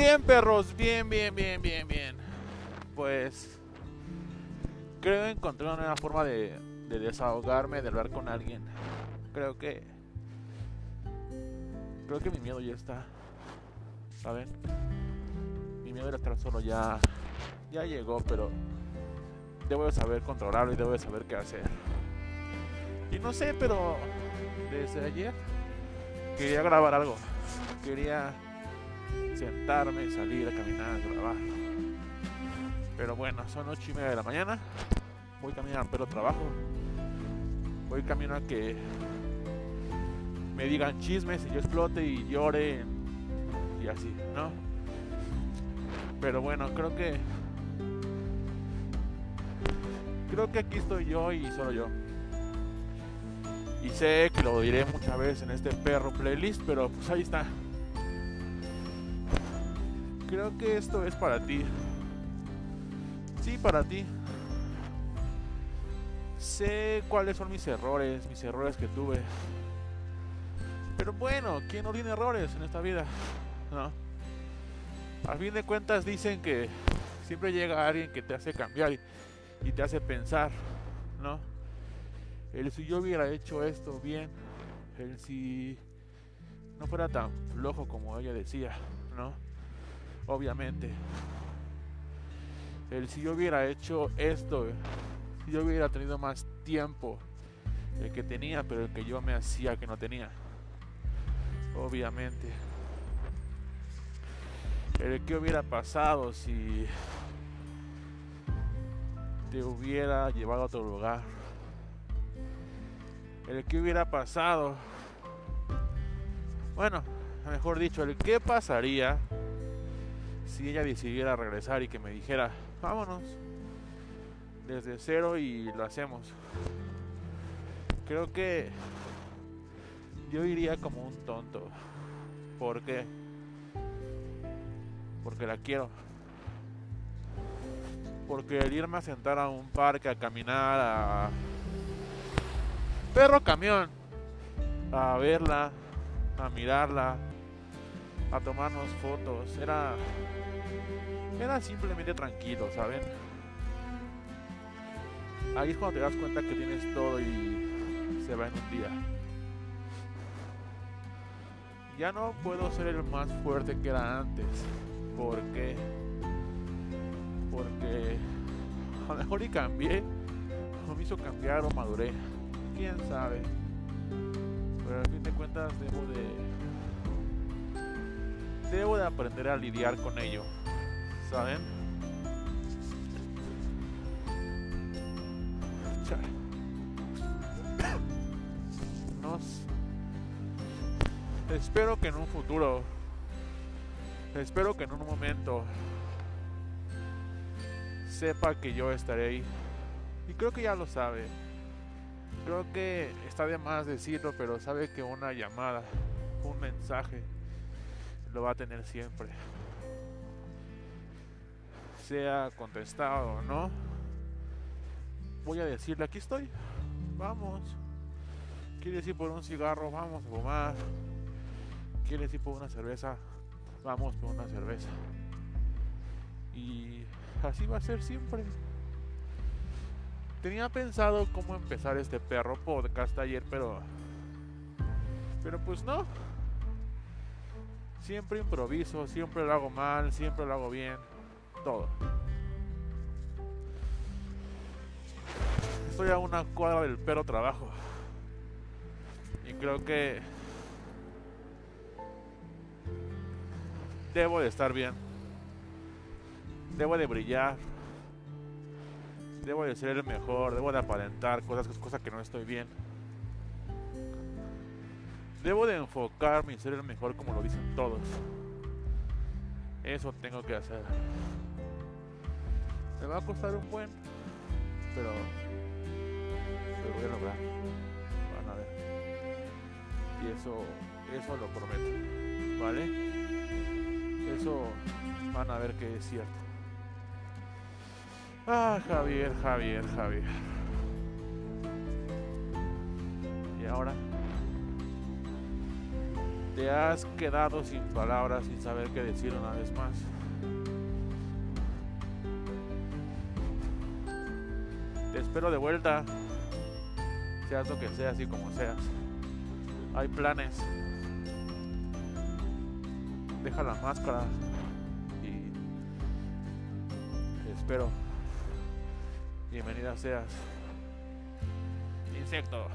Bien, perros, bien, bien, bien, bien, bien. Pues creo encontrar una nueva forma de, de desahogarme, de hablar con alguien. Creo que creo que mi miedo ya está. ¿Saben? Mi miedo de estar solo ya ya llegó, pero debo de saber controlarlo y debo de saber qué hacer. Y no sé, pero desde ayer quería grabar algo. Quería sentarme, salir a caminar, grabar. Pero bueno, son ocho y media de la mañana. Voy camino pero trabajo. Voy camino a que me digan chismes y yo explote y llore y así, ¿no? Pero bueno, creo que creo que aquí estoy yo y solo yo. Y sé que lo diré muchas veces en este perro playlist, pero pues ahí está. Creo que esto es para ti. Sí, para ti. Sé cuáles son mis errores, mis errores que tuve. Pero bueno, ¿quién no tiene errores en esta vida? ¿No? A fin de cuentas dicen que siempre llega alguien que te hace cambiar y, y te hace pensar, ¿no? El si yo hubiera hecho esto bien, el si no fuera tan flojo como ella decía, ¿no? Obviamente. El si yo hubiera hecho esto, si yo hubiera tenido más tiempo, el que tenía, pero el que yo me hacía que no tenía. Obviamente. El que hubiera pasado si te hubiera llevado a otro lugar el que hubiera pasado. Bueno, mejor dicho, el qué pasaría si ella decidiera regresar y que me dijera, vámonos desde cero y lo hacemos. Creo que yo iría como un tonto. ¿Por qué? Porque la quiero. Porque el irme a sentar a un parque, a caminar, a perro camión a verla, a mirarla, a tomarnos fotos. Era, era simplemente tranquilo, ¿saben? Ahí es cuando te das cuenta que tienes todo y se va en un día. Ya no puedo ser el más fuerte que era antes. ¿Por qué? Porque a lo mejor y cambié, o me hizo cambiar o maduré quién sabe. Pero al fin de cuentas debo de. Debo de aprender a lidiar con ello. ¿Saben? Nos... Espero que en un futuro. Espero que en un momento. Sepa que yo estaré ahí. Y creo que ya lo sabe creo que está de más decirlo, pero sabe que una llamada, un mensaje, lo va a tener siempre. Sea contestado o no, voy a decirle, aquí estoy, vamos. Quiere decir por un cigarro, vamos a fumar. Quiere decir por una cerveza, vamos por una cerveza. Y así va a ser siempre. Tenía pensado cómo empezar este perro podcast ayer, pero. Pero pues no. Siempre improviso, siempre lo hago mal, siempre lo hago bien. Todo. Estoy a una cuadra del perro trabajo. Y creo que. Debo de estar bien. Debo de brillar debo de ser el mejor, debo de aparentar cosas, cosas que no estoy bien. Debo de enfocarme y ser el mejor como lo dicen todos. Eso tengo que hacer. Me va a costar un buen, pero lo voy a lograr. Van a ver. Y eso, eso lo prometo. ¿Vale? Eso van a ver que es cierto. Ah, Javier, Javier, Javier. ¿Y ahora? Te has quedado sin palabras, sin saber qué decir una vez más. Te espero de vuelta, seas lo que seas y como seas. Hay planes. Deja la máscara y te espero. Bienvenida seas. Insecto.